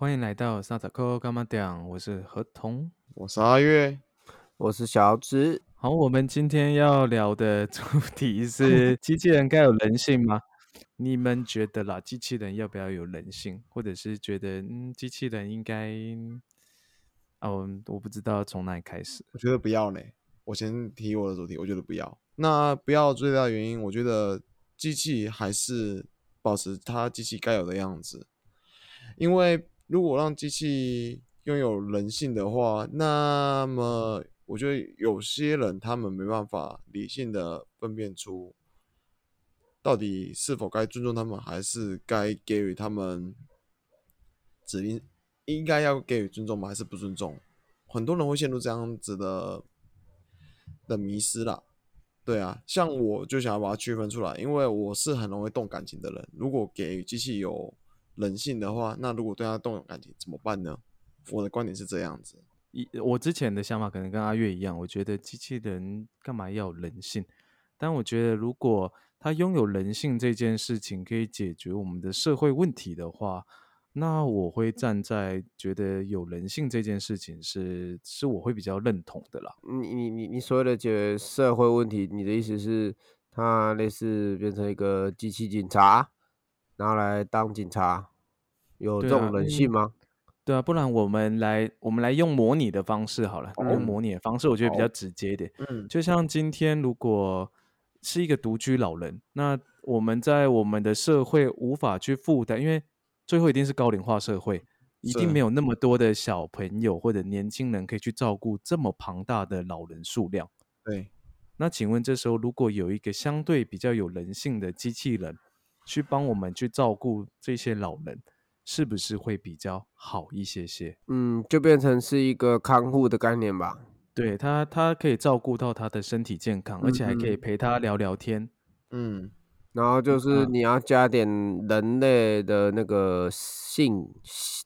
欢迎来到萨塔克干嘛讲？我是何童，我是阿月，我是小直。好，我们今天要聊的主题是：机器人该有人性吗？你们觉得啦，机器人要不要有人性？或者是觉得，嗯，机器人应该……哦，我不知道从哪里开始。我觉得不要呢。我先提我的主题，我觉得不要。那不要最大的原因，我觉得机器还是保持它机器该有的样子。因为如果让机器拥有人性的话，那么我觉得有些人他们没办法理性的分辨出。到底是否该尊重他们，还是该给予他们指令？应该要给予尊重吗？还是不尊重？很多人会陷入这样子的的迷失啦。对啊，像我就想要把它区分出来，因为我是很容易动感情的人。如果给机器有人性的话，那如果对他动有感情怎么办呢？我的观点是这样子。一我之前的想法可能跟阿月一样，我觉得机器人干嘛要人性？但我觉得如果他拥有人性这件事情可以解决我们的社会问题的话，那我会站在觉得有人性这件事情是是我会比较认同的啦。你你你你所谓的解决社会问题，你的意思是他类似变成一个机器警察，拿来当警察，有这种人性吗？对啊，不然我们来我们来用模拟的方式好了，用模拟的方式，我觉得比较直接一点。嗯，就像今天如果。是一个独居老人，那我们在我们的社会无法去负担，因为最后一定是高龄化社会，一定没有那么多的小朋友或者年轻人可以去照顾这么庞大的老人数量。对，那请问这时候如果有一个相对比较有人性的机器人去帮我们去照顾这些老人，是不是会比较好一些些？嗯，就变成是一个看护的概念吧。对他，他可以照顾到他的身体健康，而且还可以陪他聊聊天。嗯，然后就是你要加点人类的那个性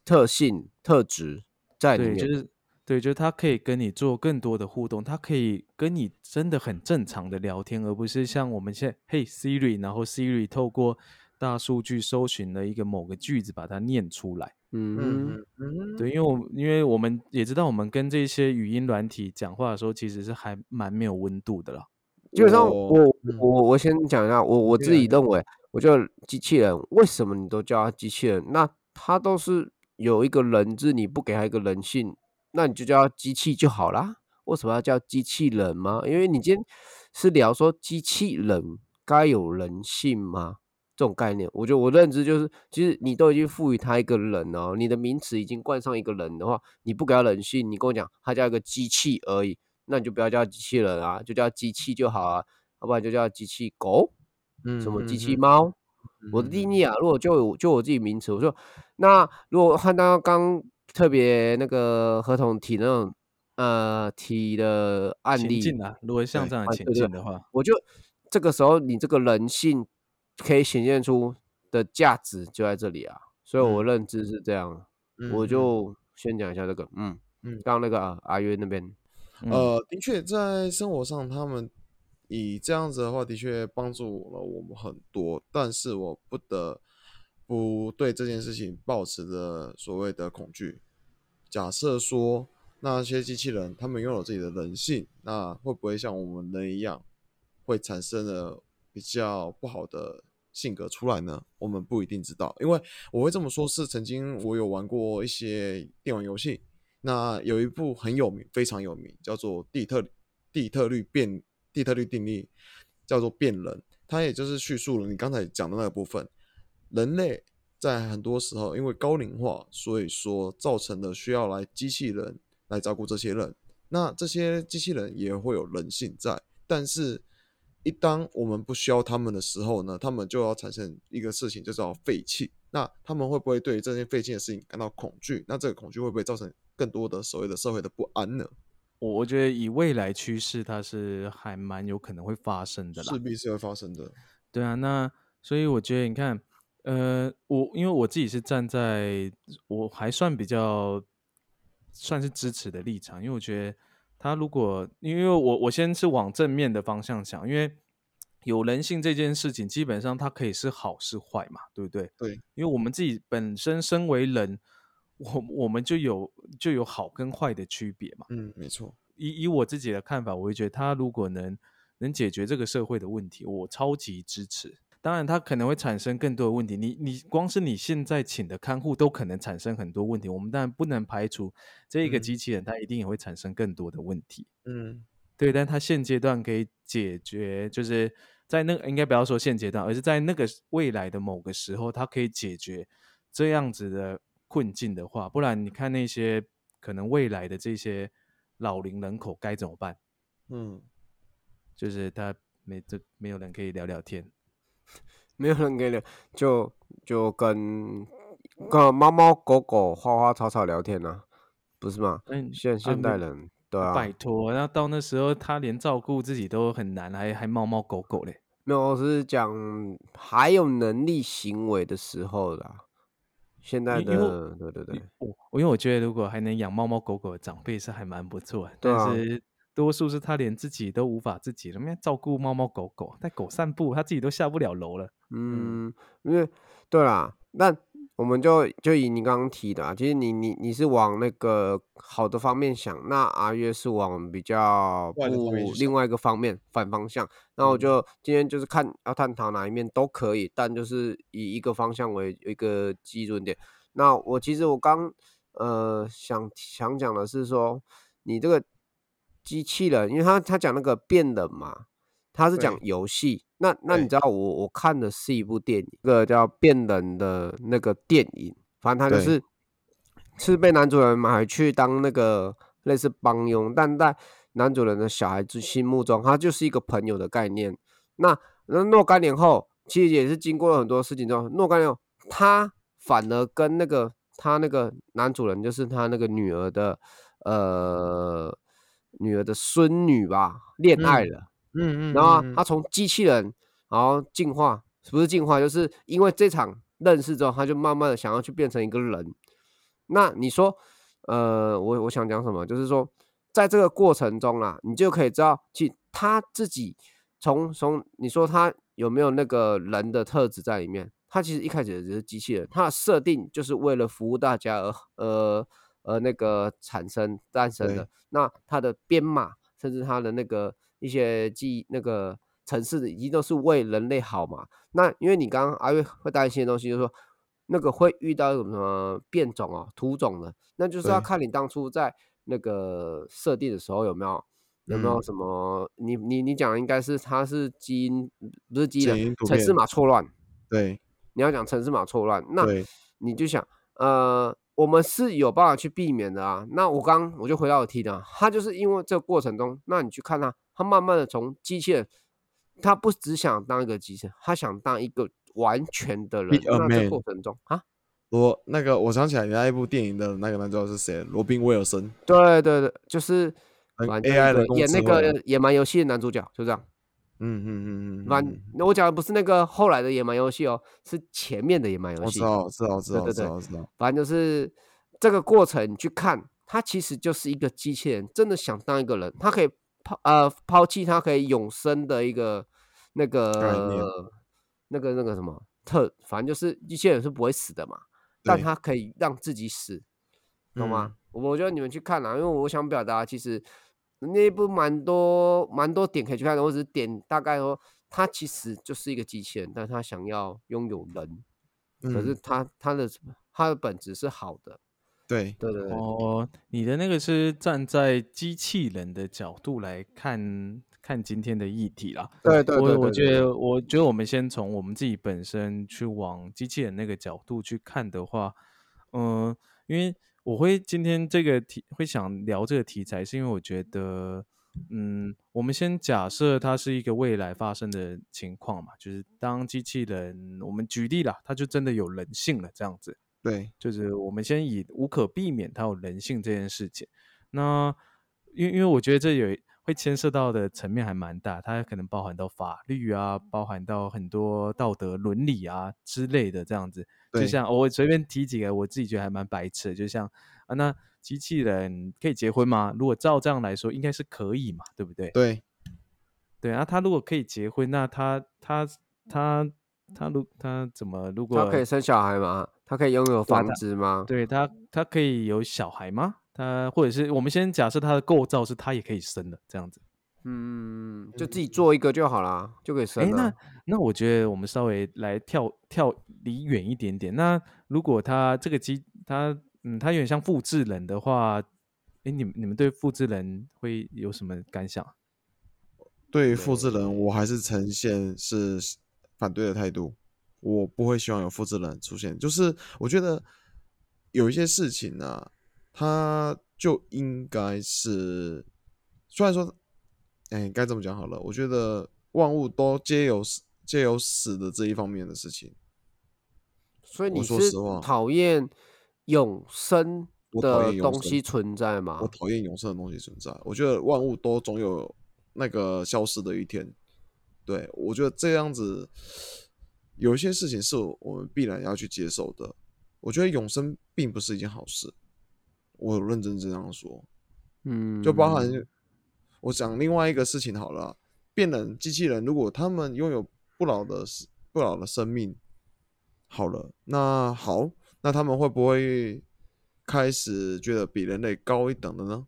特性特质在里面。对，就是对，就是他可以跟你做更多的互动，他可以跟你真的很正常的聊天，而不是像我们现在嘿 Siri，然后 Siri 透过大数据搜寻了一个某个句子，把它念出来。嗯嗯对，因为我因为我们也知道，我们跟这些语音软体讲话的时候，其实是还蛮没有温度的啦。基本上，我我我先讲一下，我我自己认为，我觉得机器人为什么你都叫它机器人？那它都是有一个人质，你不给它一个人性，那你就叫它机器就好啦。为什么要叫机器人吗？因为你今天是聊说机器人该有人性吗？这种概念，我觉得我认知就是，其实你都已经赋予他一个人哦，你的名词已经冠上一个人的话，你不给他人性，你跟我讲他叫一个机器而已，那你就不要叫机器人啊，就叫机器就好啊，要不然就叫机器狗，嗯，什么机器猫，我的定义啊，如果就就我自己名词，我说，那如果看到刚特别那个合同提那种呃提的案例啊，如果像这样情境的话，我就这个时候你这个人性。可以显现出的价值就在这里啊，所以我认知是这样，我就先讲一下这个，嗯嗯，刚刚那个啊阿约那边，呃，的确在生活上，他们以这样子的话，的确帮助了我们很多，但是我不得不对这件事情保持着所谓的恐惧。假设说那些机器人他们拥有自己的人性，那会不会像我们人一样，会产生了？比较不好的性格出来呢，我们不一定知道，因为我会这么说，是曾经我有玩过一些电玩游戏，那有一部很有名，非常有名，叫做地特地特律变地特律定律，叫做变人，它也就是叙述了你刚才讲的那个部分，人类在很多时候因为高龄化，所以说造成的需要来机器人来照顾这些人，那这些机器人也会有人性在，但是。一当我们不需要他们的时候呢，他们就要产生一个事情，就叫废弃。那他们会不会对这件废弃的事情感到恐惧？那这个恐惧会不会造成更多的所谓的社会的不安呢？我我觉得以未来趋势，它是还蛮有可能会发生的啦，势必是会发生的。对啊，那所以我觉得你看，呃，我因为我自己是站在我还算比较算是支持的立场，因为我觉得。他如果，因为我我先是往正面的方向想，因为有人性这件事情，基本上它可以是好是坏嘛，对不对？对，因为我们自己本身身为人，我我们就有就有好跟坏的区别嘛。嗯，没错。以以我自己的看法，我会觉得他如果能能解决这个社会的问题，我超级支持。当然，它可能会产生更多的问题。你你光是你现在请的看护都可能产生很多问题。我们当然不能排除这一个机器人，它一定也会产生更多的问题。嗯，对。但它现阶段可以解决，就是在那个应该不要说现阶段，而是在那个未来的某个时候，它可以解决这样子的困境的话，不然你看那些可能未来的这些老龄人口该怎么办？嗯，就是他没这没有人可以聊聊天。没有人给你，就就跟跟猫猫狗狗、花花草草聊天呢，不是吗？嗯现现代人，对啊。拜托，那到那时候他连照顾自己都很难，还还猫猫狗狗嘞。没有，我是讲还有能力行为的时候啦。现在的，对对对。我因为我觉得，如果还能养猫猫狗狗的长辈是还蛮不错，但是。多数是他连自己都无法自己了，因为照顾猫猫狗狗，带狗散步，他自己都下不了楼了。嗯，因为对啦，那我们就就以你刚刚提的，其实你你你是往那个好的方面想，那阿月是往比较不另外一个方面反方向。那我就今天就是看要探讨哪一面都可以，但就是以一个方向为一个基准点。那我其实我刚呃想想讲的是说，你这个。机器人，因为他他讲那个变人嘛，他是讲游戏。那那你知道我我看的是一部电影，一个叫变人的那个电影，反正他就是是被男主人买去当那个类似帮佣，但在男主人的小孩子心目中，他就是一个朋友的概念。那那若干年后，其实也是经过了很多事情之后，若干年后，他反而跟那个他那个男主人，就是他那个女儿的呃。女儿的孙女吧，恋爱了，嗯嗯，然后他从机器人，然后进化，不是进化，就是因为这场认识之后，他就慢慢的想要去变成一个人。那你说，呃，我我想讲什么？就是说，在这个过程中啊，你就可以知道，其他自己从从你说他有没有那个人的特质在里面？他其实一开始只是机器人，他的设定就是为了服务大家而呃。而那个产生诞生的，那它的编码，甚至它的那个一些记那个城市的，已经都是为人类好嘛。那因为你刚刚阿月会担心的东西，就是说那个会遇到什么变种啊、土种的，那就是要看你当初在那个设定的时候有没有有没有什么，你你你讲的应该是它是基因不是基因，城市码错乱。对，你要讲城市码错乱，那你就想呃。我们是有办法去避免的啊。那我刚我就回到我提的，他就是因为这个过程中，那你去看他，他慢慢的从机器人，他不只想当一个机器人，他想当一个完全的人。那这过程中啊，我那个我想起来那一部电影的那个男主角是谁？罗宾威尔森。对对对，就是 AI 的演那个野蛮游戏的男主角，就这样。嗯嗯嗯嗯，反那我讲的不是那个后来的野蛮游戏哦，是前面的野蛮游戏。我知道，知道，知道，知道，知道。反正就是这个过程，你去看，他其实就是一个机器人，真的想当一个人，他可以抛呃抛弃他可以永生的一个那个那个那个什么特，反正就是机器人是不会死的嘛，但他可以让自己死，懂吗？我觉得你们去看啊，因为我想表达其实。那部蛮多蛮多点可以去看的，我只是点大概说，他其实就是一个机器人，但他想要拥有人，可是他他的他的本质是好的，对。对对哦，你的那个是站在机器人的角度来看看今天的议题啦，对对，我我觉得我觉得我们先从我们自己本身去往机器人那个角度去看的话，嗯，因为。我会今天这个题会想聊这个题材，是因为我觉得，嗯，我们先假设它是一个未来发生的情况嘛，就是当机器人，我们举例啦，它就真的有人性了，这样子。对，就是我们先以无可避免它有人性这件事情。那因为因为我觉得这有会牵涉到的层面还蛮大，它可能包含到法律啊，包含到很多道德伦理啊之类的这样子。就像我随便提几个，我自己觉得还蛮白痴的，就像啊，那机器人可以结婚吗？如果照这样来说，应该是可以嘛，对不对？对，对啊，他如果可以结婚，那他他他他如他怎么如果他可以生小孩吗？他可以拥有房子吗？对他，他可以有小孩吗？他或者是我们先假设它的构造是它也可以生的这样子。嗯，就自己做一个就好了，就可以生了。那那我觉得我们稍微来跳跳离远一点点。那如果它这个机，它嗯，它有点像复制人的话，哎，你们你们对复制人会有什么感想？对复制人，我还是呈现是反对的态度。我不会希望有复制人出现。就是我觉得有一些事情呢，它就应该是，虽然说。哎，该怎么讲好了？我觉得万物都皆有死，皆有死的这一方面的事情。所以你是讨厌永生的东西存在吗？我讨厌永生的东西存在。我觉得万物都总有那个消失的一天。对我觉得这样子，有一些事情是我们必然要去接受的。我觉得永生并不是一件好事。我有认真这样说，嗯，就包含。我讲另外一个事情好了，变人机器人如果他们拥有不老的不老的生命，好了，那好，那他们会不会开始觉得比人类高一等的呢？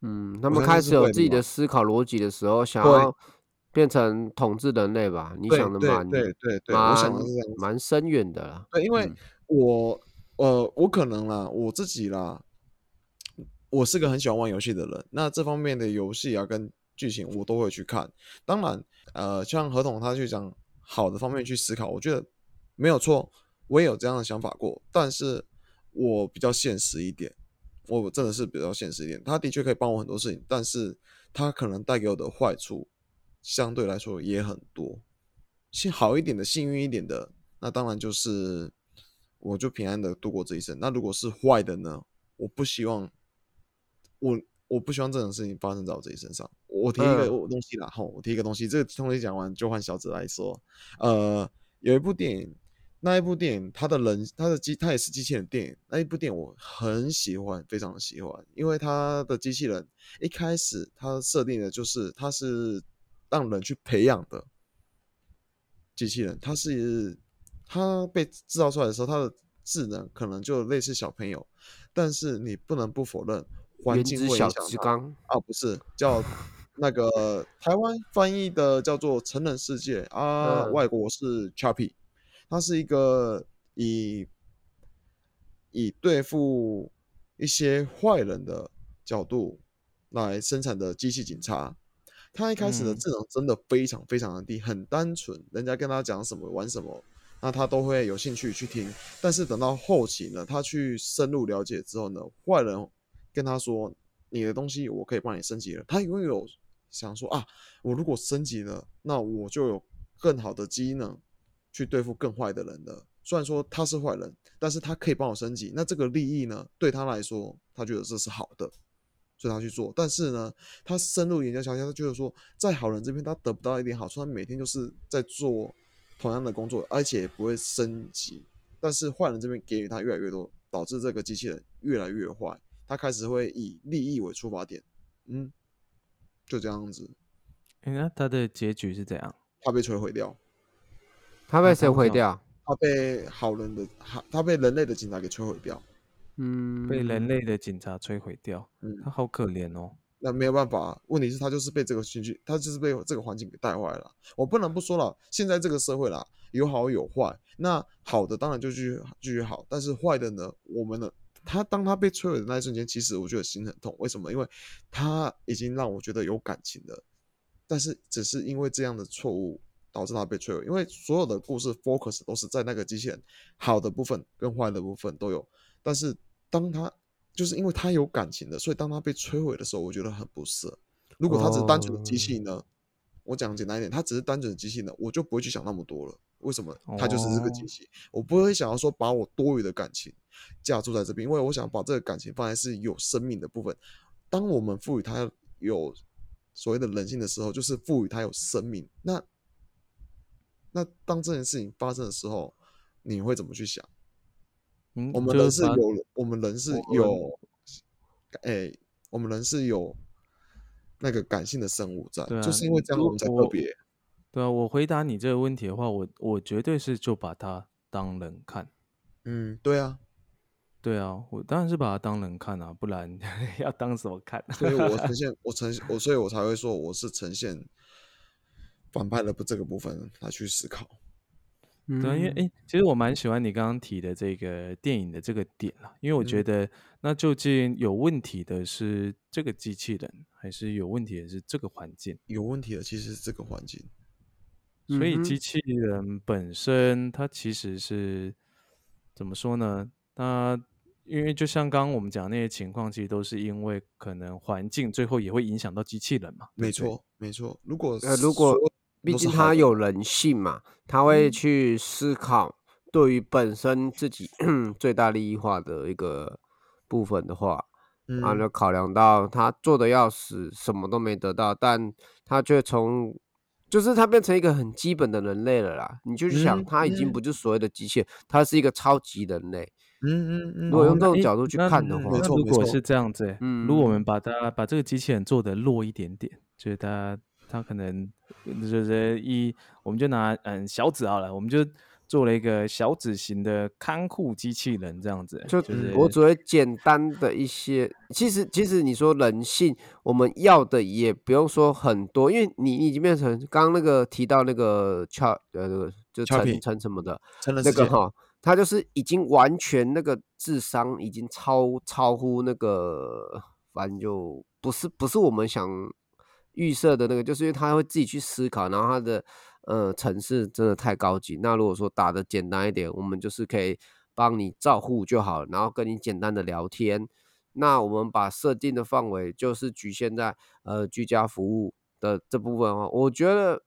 嗯，他们开始有自己的思考逻辑的时候，想要变成统治人类吧？你想的蛮对对对，我想的是蛮深远的啦。对，因为我呃，我可能啦，我自己啦。我是个很喜欢玩游戏的人，那这方面的游戏啊跟剧情我都会去看。当然，呃，像何总他去讲好的方面去思考，我觉得没有错，我也有这样的想法过。但是我比较现实一点，我真的是比较现实一点。他的确可以帮我很多事情，但是他可能带给我的坏处相对来说也很多。幸好一点的、幸运一点的，那当然就是我就平安的度过这一生。那如果是坏的呢？我不希望。我我不希望这种事情发生在我自己身上。我提一个东西啦，吼，我提一个东西。这个东西讲完就换小子来说。呃，有一部电影，那一部电影，它的人，它的机，它也是机器人电影。那一部电影我很喜欢，非常的喜欢，因为它的机器人一开始它设定的就是它是让人去培养的机器人，它是它被制造出来的时候，它的智能可能就类似小朋友，但是你不能不否认。环境会影响啊，不是叫 那个台湾翻译的叫做成人世界啊，外国是 Chappy，它是一个以以对付一些坏人的角度来生产的机器警察。他一开始的智能真的非常非常的低，很单纯，人家跟他讲什么玩什么，那他都会有兴趣去听。但是等到后期呢，他去深入了解之后呢，坏人。跟他说：“你的东西我可以帮你升级了。”他拥有想说：“啊，我如果升级了，那我就有更好的机能去对付更坏的人了。虽然说他是坏人，但是他可以帮我升级。那这个利益呢，对他来说，他觉得这是好的，所以他去做。但是呢，他深入研究下，他觉得说，在好人这边他得不到一点好处，他每天就是在做同样的工作，而且不会升级。但是坏人这边给予他越来越多，导致这个机器人越来越坏。”他开始会以利益为出发点，嗯，就这样子。那他的结局是怎样？他被摧毁掉。他被谁毁掉？他被好人的，他他被人类的警察给摧毁掉。嗯，被人类的警察摧毁掉。嗯，他好可怜哦。那没有办法，问题是，他就是被这个情绪，他就是被这个环境给带坏了。我不能不说了，现在这个社会啦，有好有坏。那好的当然就继续继续好，但是坏的呢，我们的。他当他被摧毁的那一瞬间，其实我觉得心很痛。为什么？因为他已经让我觉得有感情了，但是只是因为这样的错误导致他被摧毁。因为所有的故事 focus 都是在那个机器人好的部分跟坏的部分都有，但是当他就是因为他有感情的，所以当他被摧毁的时候，我觉得很不舍。如果他只是单纯的机器呢？我讲简单一点，他只是单纯的机器呢，我就不会去想那么多了。为什么？他就是这个机器，我不会想要说把我多余的感情。架住在这边，因为我想把这个感情放在是有生命的部分。当我们赋予它有所谓的人性的时候，就是赋予它有生命。那那当这件事情发生的时候，你会怎么去想？我们人是有，我们人是有，哎，我们人是有那个感性的生物在，就是因为这样我们才特别。对啊，我回答你这个问题的话，我我绝对是就把它当人看。嗯，对啊，对啊，我当然是把它当人看啊，不然 要当什么看？所以我呈 现，我呈我，所以我才会说我是呈现反派的不这个部分来去思考。对，因为哎，其实我蛮喜欢你刚刚提的这个电影的这个点了，因为我觉得那究竟有问题的是这个机器人，还是有问题的是这个环境？有问题的其实是这个环境。所以机器人本身它其实是怎么说呢？它因为就像刚刚我们讲那些情况，其实都是因为可能环境最后也会影响到机器人嘛。没错，没错。如果呃，如果毕竟他有人性嘛，他会去思考对于本身自己 最大利益化的一个部分的话，啊，就考量到他做的要死，什么都没得到，但他却从就是他变成一个很基本的人类了啦。你就去想，他已经不是所谓的机械，他是一个超级人类。嗯嗯嗯。如果用这种角度去看的话，如果是这样子，嗯，如果我们把它把这个机器人做的弱一点点，就是他。他可能就是一，我们就拿嗯小指好了，我们就做了一个小指型的看护机器人这样子。就我只会简单的一些，其实其实你说人性，我们要的也不用说很多，因为你你已经变成刚刚那个提到那个乔呃那个就陈陈什么的，那个哈，他就是已经完全那个智商已经超超乎那个，反正就不是不是我们想。预设的那个，就是因为他会自己去思考，然后他的呃层次真的太高级。那如果说打的简单一点，我们就是可以帮你照护就好，然后跟你简单的聊天。那我们把设定的范围就是局限在呃居家服务的这部分话，我觉得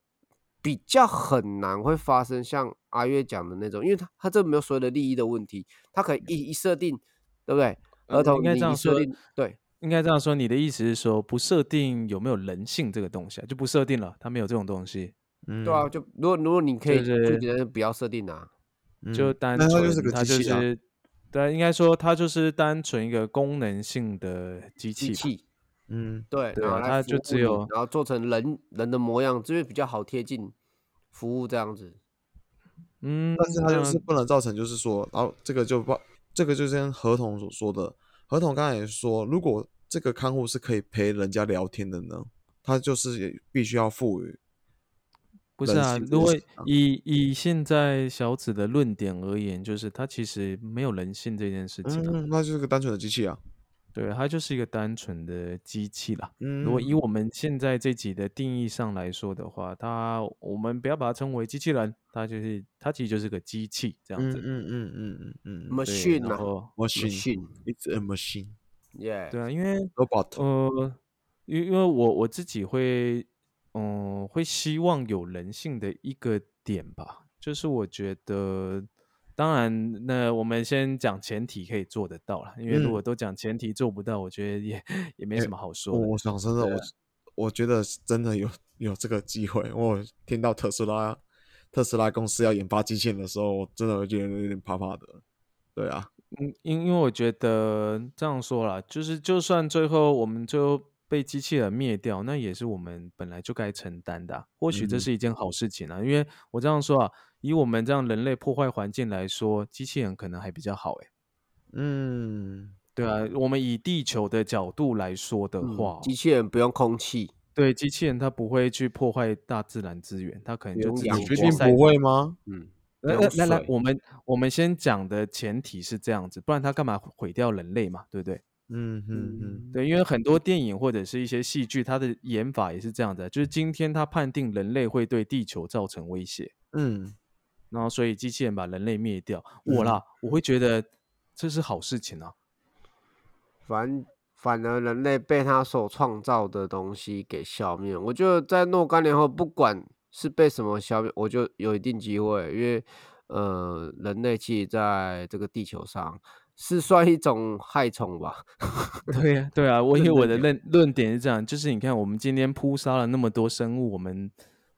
比较很难会发生像阿月讲的那种，因为他他这没有所有的利益的问题，他可以一一设定，对不对？儿童应该这样设定，对。应该这样说，你的意思是说不设定有没有人性这个东西啊，就不设定了，它没有这种东西。嗯，对啊，就如果如果你可以就觉得不要设定啊，就单纯它就是，对，应该说它就是单纯一个功能性的机器。嗯，对，然后，它就只有然后做成人人的模样，就是比较好贴近服务这样子。嗯，但是它就是不能造成，就是说，然后这个就不，这个就跟合同所说的，合同刚才也说，如果这个看护是可以陪人家聊天的呢，他就是也必须要赋予。不是啊，如果以以现在小紫的论点而言，就是他其实没有人性这件事情，嗯，那就是个单纯的机器啊，对，它就是一个单纯的机器啦。嗯，如果以我们现在这集的定义上来说的话，它我们不要把它称为机器人，它就是它其实就是个机器这样子。嗯嗯嗯嗯嗯，machine 啊，machine，it's a machine。对啊，因为呃，因因为我我自己会，嗯，会希望有人性的一个点吧，就是我觉得，当然，那我们先讲前提可以做得到了，因为如果都讲前提做不到，我觉得也也没什么好说。我想真的，我我觉得真的有有这个机会。我听到特斯拉特斯拉公司要研发机器人的时候，我真的会觉得有点怕怕的。对啊。嗯，因因为我觉得这样说啦，就是就算最后我们最后被机器人灭掉，那也是我们本来就该承担的。或许这是一件好事情啊。因为我这样说啊，以我们这样人类破坏环境来说，机器人可能还比较好诶。嗯，对啊，我们以地球的角度来说的话，机器人不用空气，对，机器人它不会去破坏大自然资源，它可能就自己确定不会吗？嗯。那那来，我们我们先讲的前提是这样子，不然他干嘛毁掉人类嘛？对不对？嗯嗯嗯，对，因为很多电影或者是一些戏剧，它的演法也是这样的，就是今天他判定人类会对地球造成威胁，嗯，然后所以机器人把人类灭掉，我啦，我会觉得这是好事情啊。反反而人类被他所创造的东西给消灭，我觉得在若干年后，不管。是被什么消灭，我就有一定机会，因为呃，人类其实在这个地球上是算一种害虫吧？对呀，对啊，我以为我的论论点是这样，就是你看，我们今天扑杀了那么多生物，我们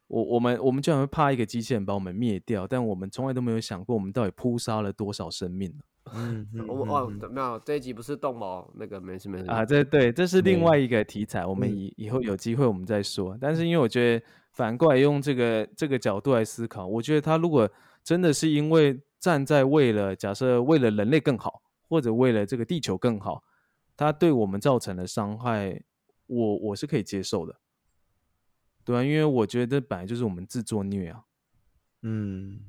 我我们我们居然会怕一个机器人把我们灭掉，但我们从来都没有想过，我们到底扑杀了多少生命呢？嗯，我哦，没有这一集不是动毛那个没事没事啊，这对，这是另外一个题材，我们以以后有机会我们再说。但是因为我觉得。反过来用这个这个角度来思考，我觉得他如果真的是因为站在为了假设为了人类更好，或者为了这个地球更好，他对我们造成的伤害，我我是可以接受的。对啊，因为我觉得本来就是我们自作孽啊。嗯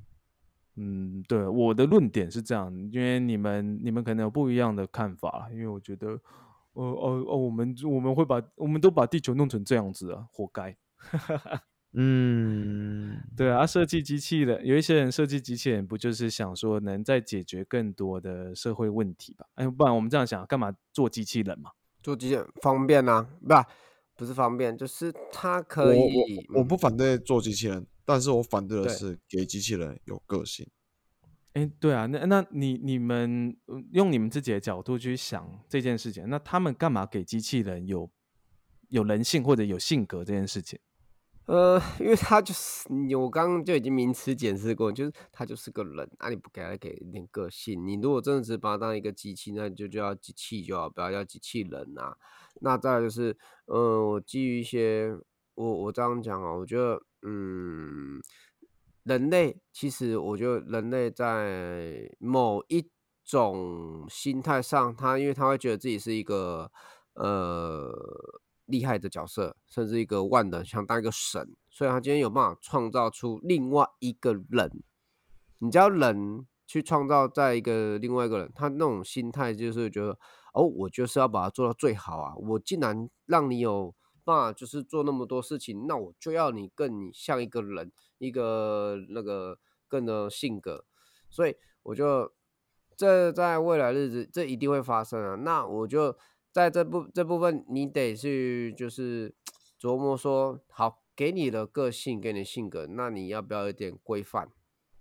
嗯，对，我的论点是这样，因为你们你们可能有不一样的看法，因为我觉得，哦哦哦，我们我们会把我们都把地球弄成这样子啊，活该。嗯，对啊，设计机器人有一些人设计机器人，不就是想说能再解决更多的社会问题吧？哎，不然我们这样想，干嘛做机器人嘛？做机器人方便啊，不？不是方便，就是它可以。我我不反对做机器人，但是我反对的是给机器人有个性。哎，对啊，那那你你们用你们自己的角度去想这件事情，那他们干嘛给机器人有有人性或者有性格这件事情？呃，因为他就是你，我刚刚就已经名词解释过，就是他就是个人啊，你不给他给一点个性，你如果真的是把他当一个机器，那你就叫机器就好，不要叫机器人啊。那再就是，呃，我基于一些，我我这样讲啊，我觉得，嗯，人类其实，我觉得人类在某一种心态上，他因为他会觉得自己是一个，呃。厉害的角色，甚至一个万能，想当一个神，所以他今天有办法创造出另外一个人。你知道，人去创造在一个另外一个人，他那种心态就是觉得，哦，我就是要把它做到最好啊！我竟然让你有办法，就是做那么多事情，那我就要你更像一个人，一个那个更的性格。所以，我就这在未来日子，这一定会发生啊！那我就。在这部这部分，你得去就是琢磨说，好，给你的个性，给你的性格，那你要不要有点规范，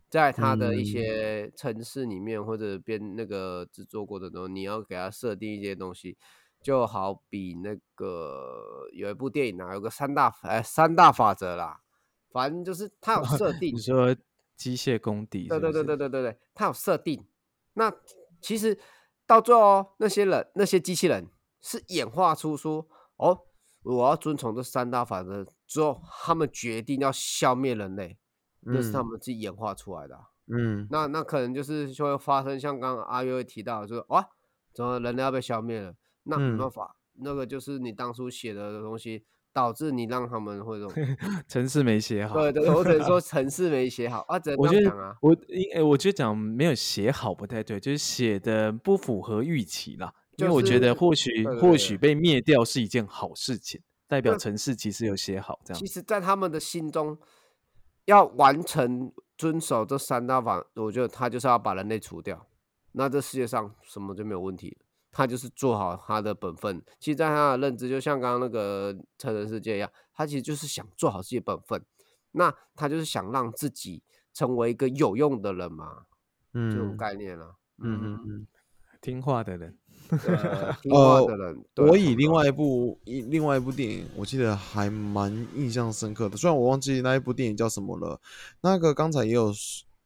在他的一些城市里面或者编那个制作过的东西，你要给他设定一些东西，就好比那个有一部电影啊，有个三大哎三大法则啦，反正就是他有设 定，你说机械功底，对对对对对对对，他有设定，那其实到最后那些人那些机器人。是演化出说哦，我要遵从这三大法则之后，他们决定要消灭人类，那是他们自己演化出来的。嗯，那那可能就是就会发生像刚刚阿约提到，就是哇，怎么人类要被消灭了？那没办法，那个就是你当初写的东西导致你让他们会这种 城市没写好。对对，我只能说城市没写好啊。我觉得我因我觉得讲没有写好不太对，就是写的不符合预期啦。因为我觉得或许或许被灭掉是一件好事情，代表城市其实有写好这样。其实，在他们的心中，要完成遵守这三大法，我觉得他就是要把人类除掉。那这世界上什么就没有问题了。他就是做好他的本分。其实，在他的认知，就像刚刚那个成人世界一样，他其实就是想做好自己本分。那他就是想让自己成为一个有用的人嘛，嗯，这种概念了。嗯嗯嗯，听话的人。呃，我以另外一部一另外一部电影，我记得还蛮印象深刻的。虽然我忘记那一部电影叫什么了。那个刚才也有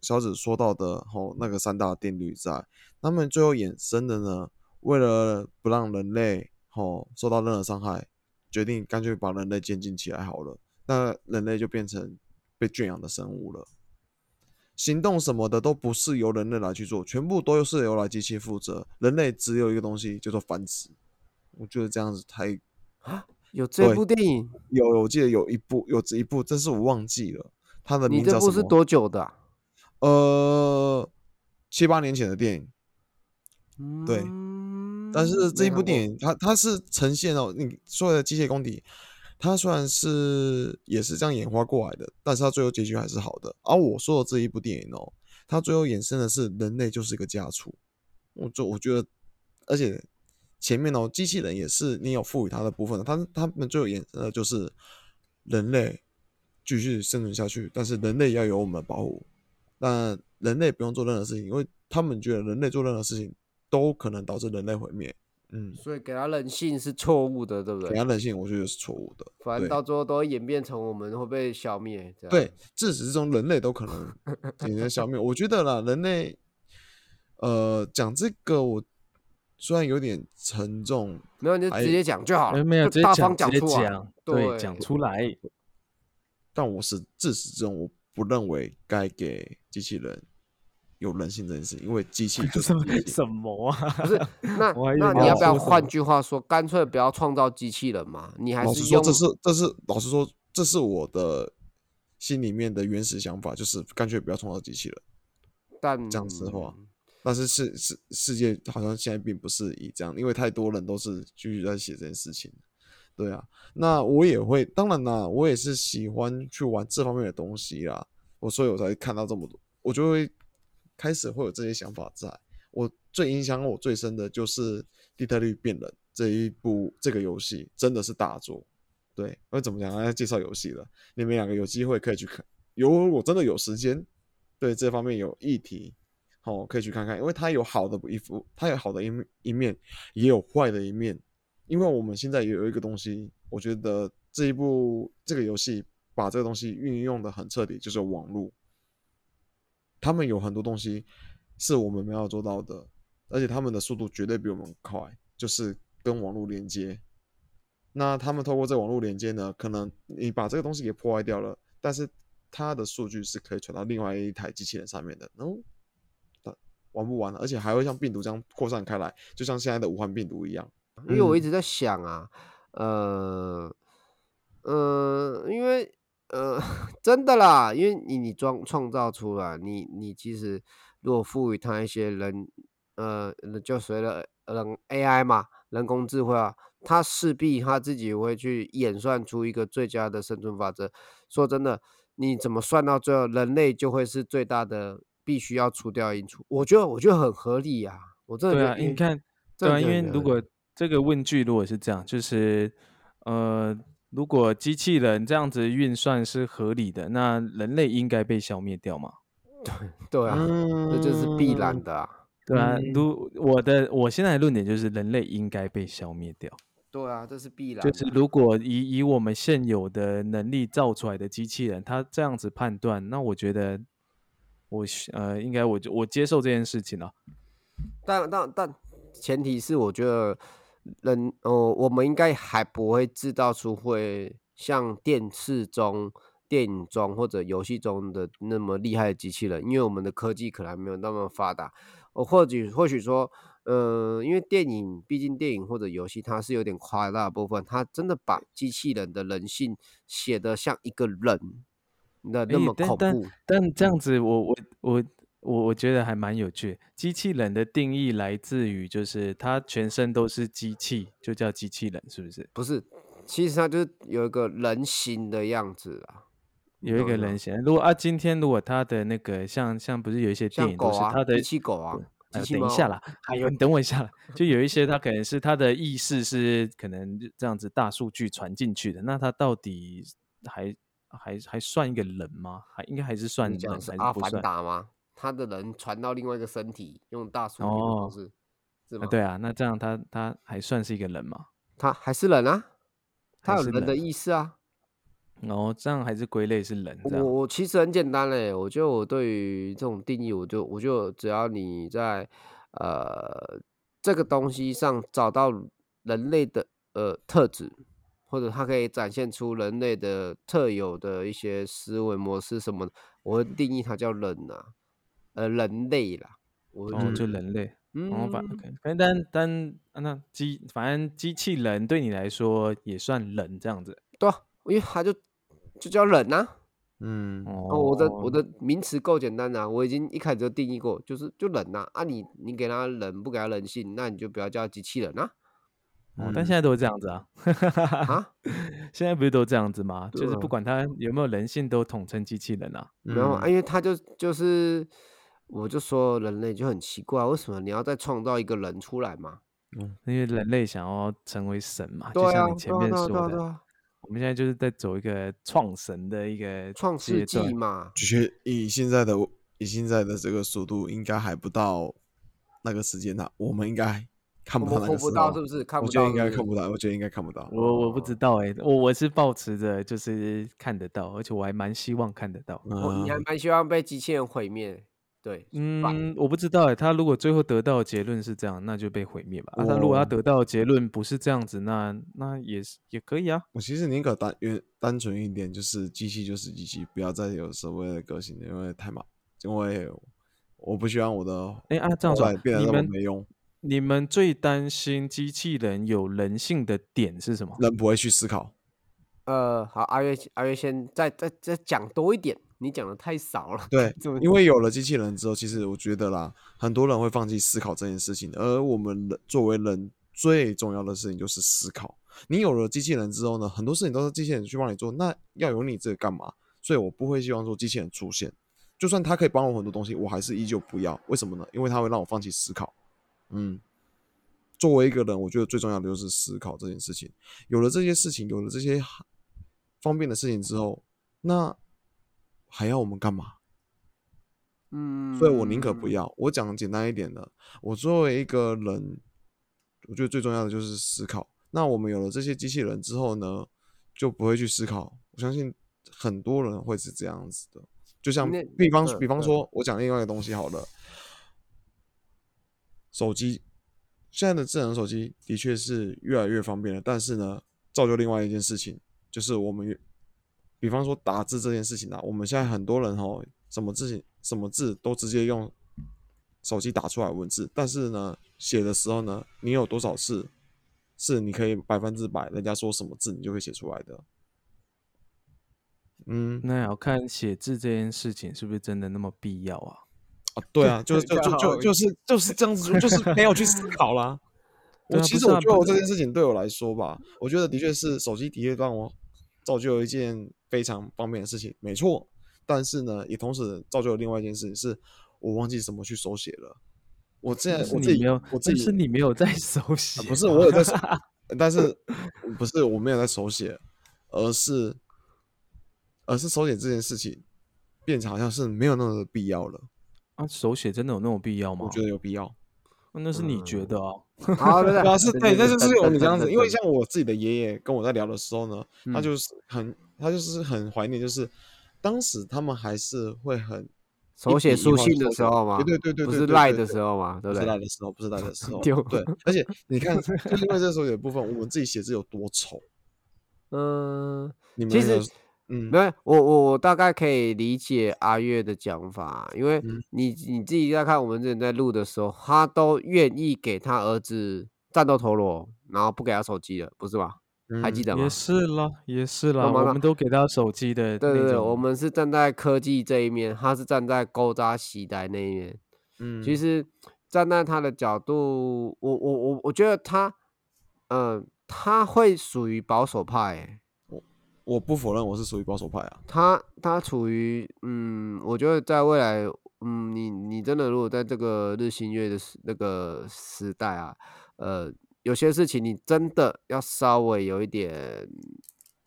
小紫说到的，吼，那个三大定律在，他们最后衍生的呢，为了不让人类吼受到任何伤害，决定干脆把人类监禁起来好了。那人类就变成被圈养的生物了。行动什么的都不是由人类来去做，全部都是由来机器负责。人类只有一个东西叫做繁殖。我觉得这样子太啊，有这部电影有，我记得有一部，有这一部，但是我忘记了它的名字。你这部是多久的？呃，七八年前的电影。对，但是这一部电影它它是呈现了，你所有的机械功底。它虽然是也是这样演化过来的，但是它最后结局还是好的。而我说的这一部电影哦，它最后衍生的是人类就是一个家畜。我就我觉得，而且前面哦，机器人也是你有赋予它的部分，它他们最后衍生的就是人类继续生存下去，但是人类要有我们保护。但人类不用做任何事情，因为他们觉得人类做任何事情都可能导致人类毁灭。嗯，所以给他人性是错误的，对不对？给他人性，我觉得是错误的。反正到最后都会演变成我们会被消灭。对，自始至终人类都可能 演变消灭。我觉得啦，人类，呃，讲这个我虽然有点沉重，没有你就直接讲就好了，没有直接讲，直接讲，对，讲出来。但我是自始至终我不认为该给机器人有人性这件事，因为机器 就是什么啊？不是，那 那你要不要换句话说，干脆不要创造机器人嘛？你还是用？这是这是老实说，这是我的心里面的原始想法，就是干脆不要创造机器人。但讲实话，但是世世世界好像现在并不是以这样，因为太多人都是继续在写这件事情。对啊，那我也会，当然啦，我也是喜欢去玩这方面的东西啦。我所以我才看到这么多，我就会开始会有这些想法。在我最影响我最深的就是《底特律变人》这一部这个游戏，真的是大作。对，我怎么讲？要介绍游戏了，你们两个有机会可以去看，有我真的有时间。对这方面有议题，好，可以去看看，因为它有好的一幅，它有好的一一面，也有坏的一面。因为我们现在也有一个东西，我觉得这一部这个游戏把这个东西运用的很彻底，就是网络。他们有很多东西是我们没有做到的，而且他们的速度绝对比我们快，就是跟网络连接。那他们透过这网络连接呢，可能你把这个东西给破坏掉了，但是。它的数据是可以传到另外一台机器人上面的，然后玩不完，而且还会像病毒这样扩散开来，就像现在的武汉病毒一样。因为我一直在想啊，呃，呃，因为呃，真的啦，因为你你装创造出来，你你其实如果赋予它一些人，呃，就随着人 AI 嘛，人工智慧啊，它势必它自己会去演算出一个最佳的生存法则。说真的。你怎么算到最后，人类就会是最大的必须要除掉因素？我觉得，我觉得很合理呀。我真的对啊，你看，对啊，因为如果这个问句如果是这样，就是呃，如果机器人这样子运算是合理的，那人类应该被消灭掉吗？对对啊，这就是必然的啊。对啊，如我的我现在的论点就是人类应该被消灭掉。对啊，这是必然。就是如果以以我们现有的能力造出来的机器人，他这样子判断，那我觉得我呃，应该我就我接受这件事情了。但但但前提是，我觉得人哦，我们应该还不会制造出会像电视中、电影中或者游戏中的那么厉害的机器人，因为我们的科技可能还没有那么发达。哦，或许或许说。呃，因为电影毕竟电影或者游戏，它是有点夸大部分，它真的把机器人的人性写得像一个人那那么恐怖。但这样子，我我我我我我觉得还蛮有趣。机器人的定义来自于，就是它全身都是机器，就叫机器人，是不是？不是，其实它就是有一个人形的样子啊，有一个人形。如果啊，今天如果它的那个像像不是有一些电影都是它的机器狗啊。等一下啦，还有你等我一下啦。就有一些，他可能是他的意识是可能这样子大数据传进去的，那他到底还还还算一个人吗？还应该还是算人，还是阿凡达吗？他的人传到另外一个身体，用大数据的方式，是吗？对啊，那这样他他还算是一个人吗？他还是人啊，他有人的意思啊。哦，这样还是归类是人。我我其实很简单嘞，我觉得我对于这种定义，我就我就只要你在呃这个东西上找到人类的呃特质，或者它可以展现出人类的特有的一些思维模式什么，我会定义它叫人呐，呃人类啦。哦，就人类。嗯，反正但但那机反正机器人对你来说也算人这样子。对啊，因为他就。就叫人呐，嗯，哦，我的我的名词够简单呐，我已经一开始就定义过，就是就人呐，啊，你你给他人不给他人性，那你就不要叫机器人呐。哦，但现在都是这样子啊，啊，现在不是都这样子吗？就是不管他有没有人性，都统称机器人啊。没有啊，因为他就就是，我就说人类就很奇怪，为什么你要再创造一个人出来嘛？嗯，因为人类想要成为神嘛，就像你前面说的。我们现在就是在走一个创神的一个创世纪嘛，就是以现在的以现在的这个速度，应该还不到那个时间呢。我们应该看不到那个时候，是不是？看不到，我觉得应该看不到。我觉得应该看不到。我我不知道哎，我我是抱持着就是看得到，而且我还蛮希望看得到。你还蛮希望被机器人毁灭。对，嗯，我不知道哎，他如果最后得到的结论是这样，那就被毁灭吧。啊，他如果他得到的结论不是这样子，那那也是也可以啊。我其实宁可单因为单纯一点，就是机器就是机器，不要再有所谓的个性，因为太麻，因为我不希望我的哎啊这样说，变得那么没用。你们最担心机器人有人性的点是什么？人不会去思考。呃，好，阿月阿月先再再再讲多一点，你讲的太少了。对，因为有了机器人之后，其实我觉得啦，很多人会放弃思考这件事情。而我们人作为人最重要的事情就是思考。你有了机器人之后呢，很多事情都是机器人去帮你做，那要有你这个干嘛？所以我不会希望说机器人出现，就算它可以帮我很多东西，我还是依旧不要。为什么呢？因为它会让我放弃思考。嗯。作为一个人，我觉得最重要的就是思考这件事情。有了这些事情，有了这些方便的事情之后，那还要我们干嘛？嗯，所以我宁可不要。我讲简单一点的，我作为一个人，我觉得最重要的就是思考。那我们有了这些机器人之后呢，就不会去思考。我相信很多人会是这样子的。就像比方比方说，我讲另外一个东西好了，手机。现在的智能手机的确是越来越方便了，但是呢，造就另外一件事情，就是我们，比方说打字这件事情啊，我们现在很多人哦，什么字什么字都直接用手机打出来文字，但是呢，写的时候呢，你有多少次是你可以百分之百，人家说什么字你就会写出来的？嗯，那要看写字这件事情是不是真的那么必要啊？啊，对啊，就是就就就就是就是这样子，就是没有去思考啦。我其实我觉得我这件事情对我来说吧，我觉得的确是手机的确让我造就了一件非常方便的事情，没错。但是呢，也同时造就了另外一件事情，是我忘记怎么去手写了。我现在我自己没有，我自己是你没有在手写，不是我有在手，但是不是我没有在手写，而是而是手写这件事情变成好像是没有那么的必要了。啊手写真的有那种必要吗？我觉得有必要，那是你觉得哦？好，对对，是对，但是是有你这样子，因为像我自己的爷爷跟我在聊的时候呢，他就是很，他就是很怀念，就是当时他们还是会很手写书信的时候嘛？对对对对，不是赖的时候嘛？对不对？赖的时候不是赖的时候，对，而且你看，就是因为这时候有部分，我们自己写字有多丑，嗯，你们其实。嗯，没有，我我我大概可以理解阿月的讲法，因为你你自己在看我们之前在录的时候，他都愿意给他儿子战斗陀螺，然后不给他手机了，不是吧？还记得吗？也是啦，也是啦，我们都给他手机的。对对对，我们是站在科技这一面，他是站在勾扎西呆那一面。嗯，其实站在他的角度，我我我我觉得他，嗯，他会属于保守派。我不否认我是属于保守派啊。他他处于嗯，我觉得在未来，嗯，你你真的如果在这个日新月的时那个时代啊，呃，有些事情你真的要稍微有一点，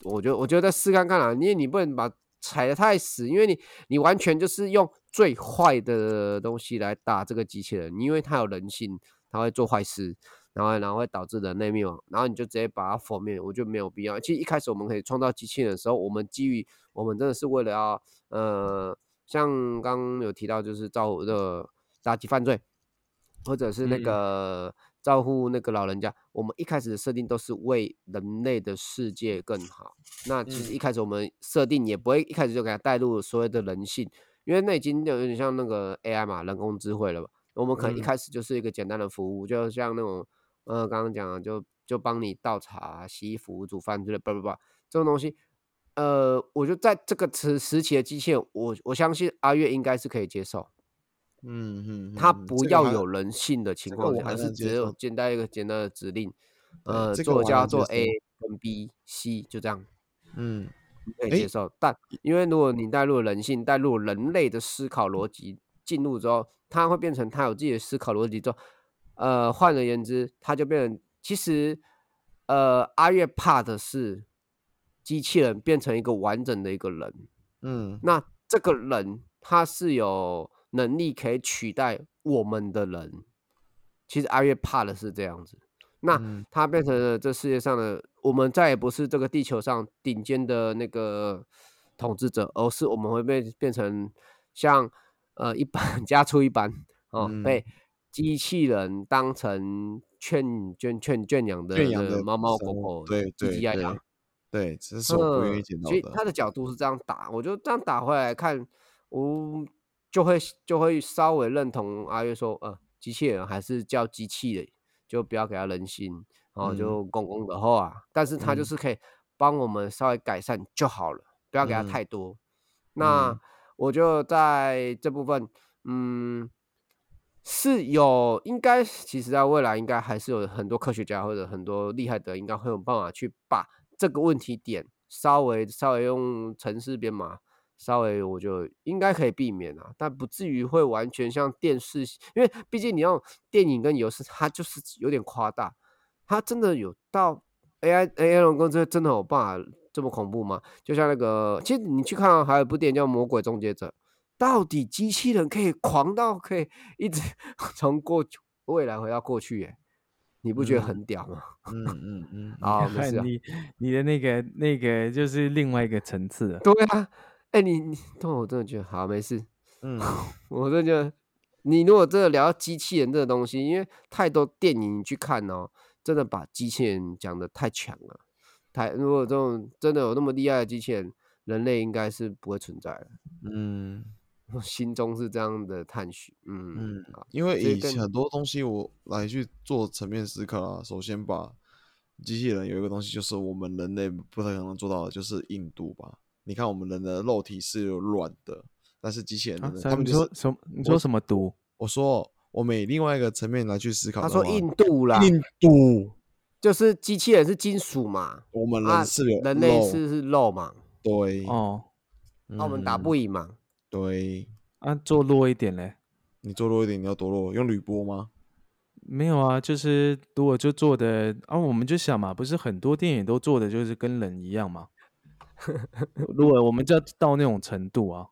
我觉得我觉得再试看看啊，因为你不能把踩的太死，因为你你完全就是用最坏的东西来打这个机器人，因为它有人性，它会做坏事。然后，然后会导致人类灭亡，然后你就直接把它否灭，我觉得没有必要。其实一开始我们可以创造机器人的时候，我们基于我们真的是为了要，呃，像刚有提到就是照顾的打击犯罪，或者是那个照顾那个老人家，我们一开始的设定都是为人类的世界更好。那其实一开始我们设定也不会一开始就给他带入所谓的人性，因为那已经就有点像那个 AI 嘛，人工智慧了吧？我们可能一开始就是一个简单的服务，就像那种。呃，刚刚讲了，就就帮你倒茶、洗衣服、煮饭之类，不不不，这种东西，呃，我就在这个时时期的机械，我我相信阿月应该是可以接受，嗯嗯，他不要有人性的情况下，还是只有简单一个简单的指令，呃，做叫做 A 跟 B、C 就这样，嗯，可以接受。但因为如果你带入人性、带入人类的思考逻辑进入之后，他会变成他有自己的思考逻辑之后。呃，换而言之，他就变成其实，呃，阿月怕的是机器人变成一个完整的一个人，嗯，那这个人他是有能力可以取代我们的人，其实阿月怕的是这样子，那他变成了这世界上的我们再也不是这个地球上顶尖的那个统治者，而是我们会被变成像呃一般 家畜一般哦被。机器人当成劝圈圈圈养的猫猫狗狗，对对对，对，这是我不愿意见到的。所以他的角度是这样打，我就这样打回来看，我就会就会稍微认同阿月说，呃，机器人还是叫机器人，就不要给他人心，然后就公公的话，但是他就是可以帮我们稍微改善就好了，不要给他太多。那我就在这部分，嗯。是有，应该其实在未来应该还是有很多科学家或者很多厉害的，应该会有办法去把这个问题点稍微稍微用程式编码，稍微我就应该可以避免啊，但不至于会完全像电视，因为毕竟你用电影跟游戏，它就是有点夸大，它真的有到 AI AI 人工智能真的有办法这么恐怖吗？就像那个，其实你去看还有部电影叫《魔鬼终结者》。到底机器人可以狂到可以一直 从过去未来回到过去？耶？你不觉得很屌吗？嗯嗯嗯。好，没事。你你的那个那个就是另外一个层次。对啊，哎，你你，但我真的觉得好，没事。嗯，我真的觉得，你如果真的聊机器人这个东西，因为太多电影去看哦，真的把机器人讲的太强了。太如果这种真的有那么厉害的机器人，人类应该是不会存在的。嗯。心中是这样的探寻，嗯嗯，因为以很多东西我来去做层面思考啊。首先，把机器人有一个东西，就是我们人类不太可能做到的，就是硬度吧。你看，我们人的肉体是有软的，但是机器人他们就说什么？你说什么毒？我说，我们以另外一个层面来去思考。他说硬度啦，硬度就是机器人是金属嘛，我们人是有人类是是肉嘛，对哦，那我们打不赢嘛。对，啊，做弱一点嘞，你做弱一点，你要多弱？用铝箔吗？没有啊，就是如果就做的啊，我们就想嘛，不是很多电影都做的就是跟人一样嘛。如果我们就要到那种程度啊，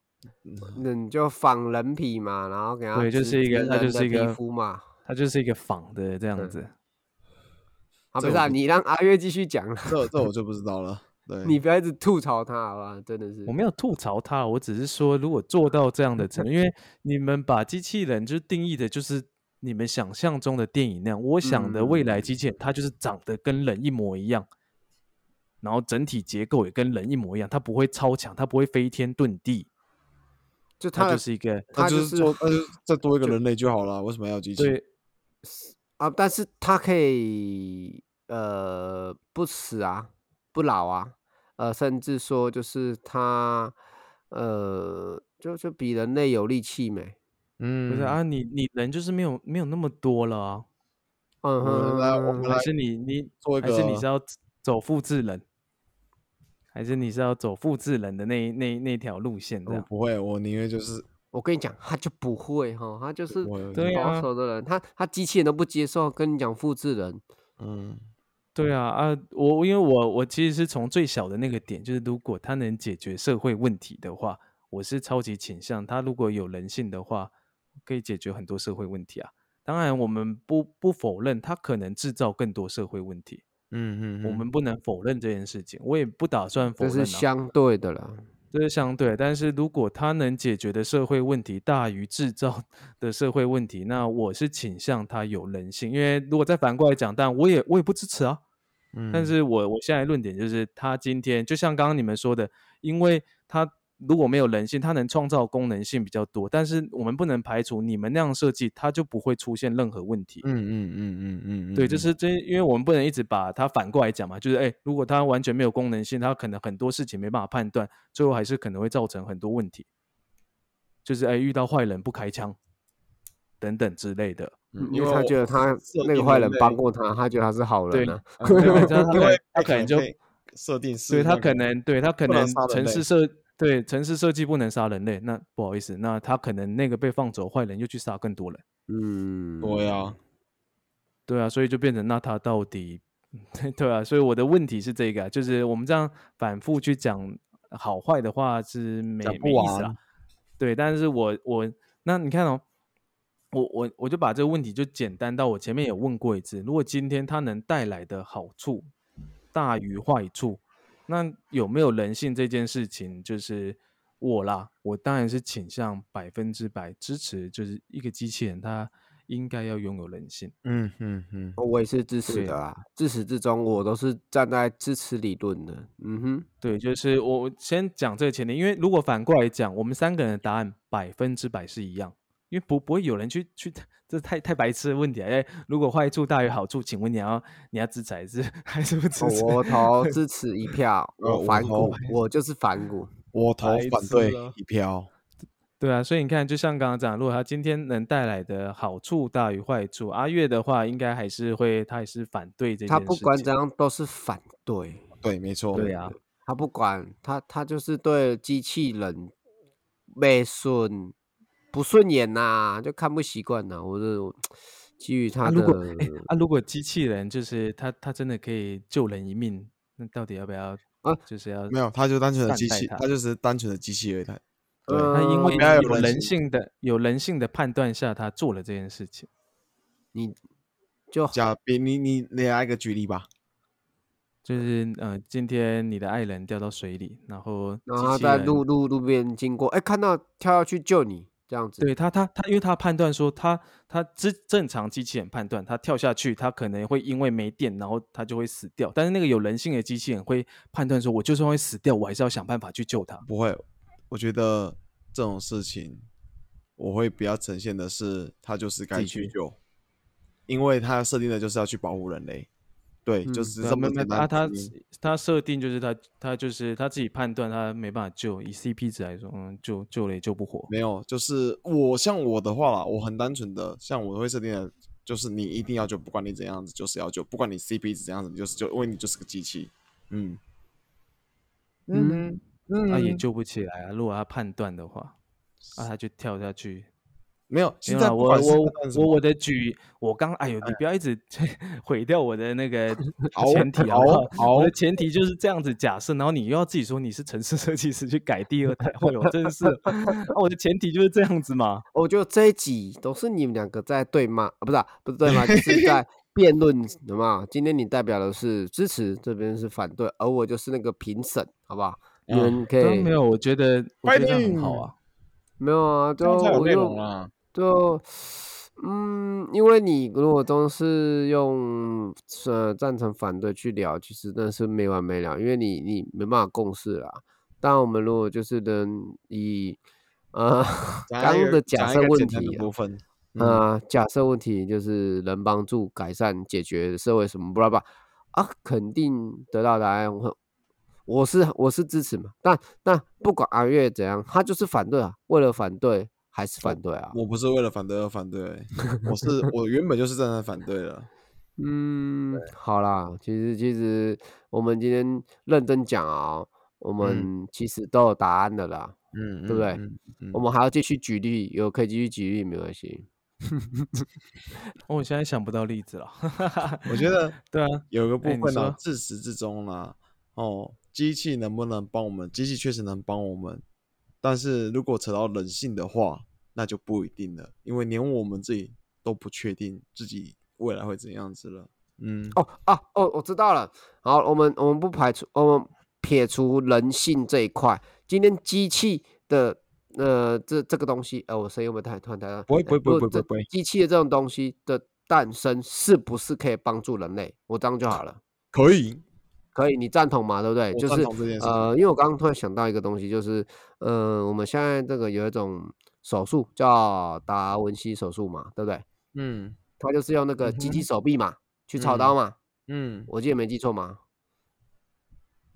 那你就仿人皮嘛，然后给他对，就是一个，它就是一个皮肤嘛，它就是一个仿的这样子。好，不是啊，你让阿月继续讲了，这这我就不知道了。你不要一直吐槽他，好吧？真的是，我没有吐槽他，我只是说，如果做到这样的程度，因为你们把机器人就定义的就是你们想象中的电影那样，我想的未来机器人，它就是长得跟人一模一样，然后整体结构也跟人一模一样，它不会超强，它不会飞天遁地，就它就是一个，它就是说，呃，再多一个人类就好了，为什么要机器？对，啊，但是它可以，呃，不死啊。不老啊，呃，甚至说就是他，呃，就就比人类有力气没？嗯，不是啊，你你人就是没有没有那么多了啊。嗯哼，来，我们还是你你做一个，还是你是要走复制人，还是你是要走复制人的那那那条路线？我不会，我宁愿就是，我跟你讲，他就不会哈，他就是保守的人，他他机器人都不接受，跟你讲复制人，嗯。对啊啊，我因为我我其实是从最小的那个点，就是如果他能解决社会问题的话，我是超级倾向他。如果有人性的话，可以解决很多社会问题啊。当然，我们不不否认他可能制造更多社会问题。嗯嗯，我们不能否认这件事情，我也不打算否认。这是相对的啦，这是相对。但是如果它能解决的社会问题大于制造 的社会问题，那我是倾向它有人性。因为如果再反过来讲，但我也我也不支持啊。嗯但是我我现在论点就是，他今天就像刚刚你们说的，因为他如果没有人性，他能创造功能性比较多，但是我们不能排除你们那样设计，它就不会出现任何问题。嗯嗯嗯嗯嗯，对，就是这，因为我们不能一直把它反过来讲嘛，就是哎，如果它完全没有功能性，它可能很多事情没办法判断，最后还是可能会造成很多问题。就是哎，遇到坏人不开枪等等之类的。因为他觉得他那个坏人帮过他，他觉得他是好人呢。对，他可能就设定，所以他可能对他可能城市设对城市设计不能杀人类。那不好意思，那他可能那个被放走坏人又去杀更多人。嗯，对啊，对啊，所以就变成那他到底 对啊？所以我的问题是这个，就是我们这样反复去讲好坏的话是没没意思啊。对，但是我我那你看哦。我我我就把这个问题就简单到我前面有问过一次，如果今天它能带来的好处大于坏处，那有没有人性这件事情，就是我啦，我当然是倾向百分之百支持，就是一个机器人它应该要拥有人性。嗯嗯嗯，我也是支持的啊，自始至终我都是站在支持理论的。嗯哼，对，就是我先讲这个前提，因为如果反过来讲，我们三个人的答案百分之百是一样，因为不不会有人去 去，这太太白痴的问题啊！哎，如果坏处大于好处，请问你要你要支持还是 还是不支持？我投支持一票，我反股，我就是反股，我投反对一票。对啊，所以你看，就像刚刚讲，如果他今天能带来的好处大于坏处，阿月的话，应该还是会，他也是反对这件事。他不管怎样都是反对，对，没错，对啊，他不管他，他就是对机器人没顺不顺眼呐，就看不习惯呐。我就基于他的 啊，如果机器人就是他，他真的可以救人一命，那到底要不要啊？就是要没有，他就单纯的机器，他就是单纯的机器而已。对，他因为有人性的、有人性的判断下，他做了这件事情。你就假比你你你来一个举例吧，就是呃，今天你的爱人掉到水里，然后然后在路路路边经过，哎，看到跳下去救你这样子。对他他他，因为他判断说他他之正常机器人判断，他跳下去他可能会因为没电，然后他就会死掉。但是那个有人性的机器人会判断说，我就算会死掉，我还是要想办法去救他。不会。我觉得这种事情，我会比较呈现的是，他就是该去救，因为他设定的就是要去保护人类，对，就是这么简单。他他他设定就是他他就是他自己判断他没办法救，以 CP 值来说，嗯，救救了也救不活。没有，就是我像我的话啦，我很单纯的，像我会设定的，就是你一定要救，不管你怎样子，就是要救，不管你 CP 值怎样子，就是救因为你就是个机器，嗯嗯。他也救不起来啊！如果他判断的话，那他就跳下去。没有，现在我我我我的举，我刚哎呦，你不要一直 毁掉我的那个 前提好不好？我的前提就是这样子假设，然后你又要自己说你是城市设计师去改第二代，哎呦，真的是，我的前提就是这样子嘛。我觉得这一集都是你们两个在对骂啊，不是不是对骂，就 是在辩论，懂吗？今天你代表的是支持，这边是反对，而我就是那个评审，好不好？你们可以没有？我觉得我觉得很好啊，没有啊，就我就就嗯，因为你如果都是用呃赞成反对去聊，其实那是没完没了，因为你你没办法共识啦。但我们如果就是能以呃 刚的假设问题部分啊，假设问题就是能帮助改善解决社会什么不知道吧？啊，肯定得到答案。我是我是支持嘛，但但不管阿月怎样，他就是反对啊。为了反对还是反对啊？我不是为了反对而反对，我是 我原本就是站在反对了。嗯，好啦，其实其实我们今天认真讲啊，我们其实都有答案的啦。嗯，对不对？我们还要继续举例，有可以继续举例没关系。我现在想不到例子了。我觉得对啊，有个部分呢，自始至终呢，哦。机器能不能帮我们？机器确实能帮我们，但是如果扯到人性的话，那就不一定了，因为连我们自己都不确定自己未来会怎样子了。嗯，哦啊哦，我知道了。好，我们我们不排除，我们撇除人性这一块。今天机器的呃这这个东西，呃，我声音有没有太突然太大？不会不会不会不会。机器的这种东西的诞生，是不是可以帮助人类？我这样就好了。可以。可以，你赞同吗？对不对？就是呃，因为我刚刚突然想到一个东西，就是呃，我们现在这个有一种手术叫达文西手术嘛，对不对？嗯，他就是用那个机器手臂嘛，去操刀嘛。嗯，我记得没记错嘛。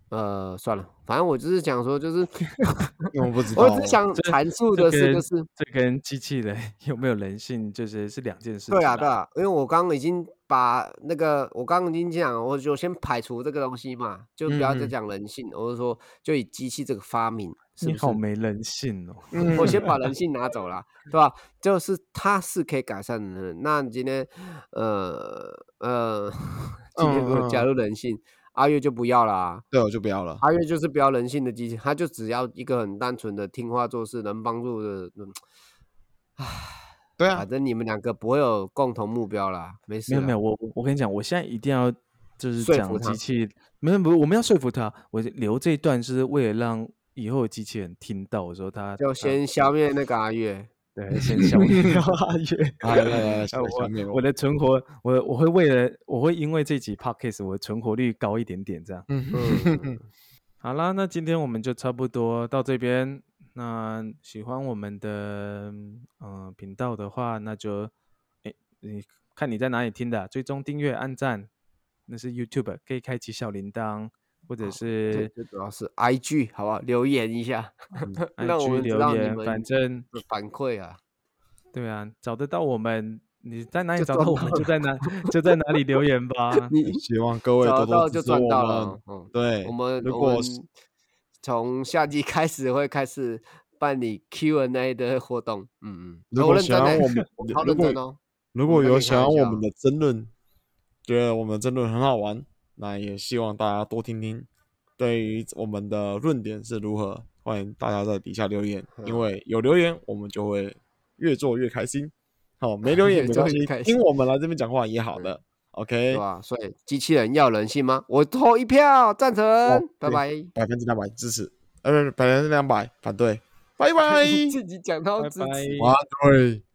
呃，算了，反正我就是讲说，就是 我不知道，我只想阐述的是，就是这跟机器人 有没有人性，就是是两件事。对啊，对啊，因为我刚刚已经把那个，我刚刚已经讲，我就先排除这个东西嘛，就不要再讲人性，我是说，就以机器这个发明，你好没人性哦。我先把人性拿走了，对吧？就是它是可以改善的。那今天，呃呃，今天如果加入人性。阿月就不要啦，对，我就不要了。阿月就是不要人性的机器，他就只要一个很单纯的听话做事，能帮助的。唉，对啊，反正你们两个不会有共同目标啦，没事。没有没有，我我跟你讲，我现在一定要就是讲机器，没有不，我们要说服他。我留这一段是为了让以后的机器人听到，我说他就先消灭那个阿月。对，先消灭 阿月。来来来，我我的存活，我我会为了，我会因为这集 podcast，我的存活率高一点点，这样。嗯嗯。好啦，那今天我们就差不多到这边。那喜欢我们的嗯频道的话，那就哎，你看你在哪里听的？追踪、订阅、按赞，那是 YouTube，可以开启小铃铛，或者是最主要是 IG，好不好？留言一下，IG 留言，反正反馈啊。对啊，找得到我们，你在哪里找到我们，就在哪就在哪里留言吧。你希望各位多多支持我们。嗯，对，我们如果。从夏季开始会开始办理 Q&A 的活动，嗯嗯，如果想要我们，如果如果有想要我们的争论，觉得我们的争论很好玩，那也希望大家多听听，对于我们的论点是如何，欢迎大家在底下留言，因为有留言我们就会越做越开心。好，没 留言没关系，听我们来这边讲话也好的。OK，对吧？所以机器人要人性吗？我投一票赞成，拜拜，百分之两百支持，呃，百分之两百反对，拜拜。自己讲到支持，拜拜。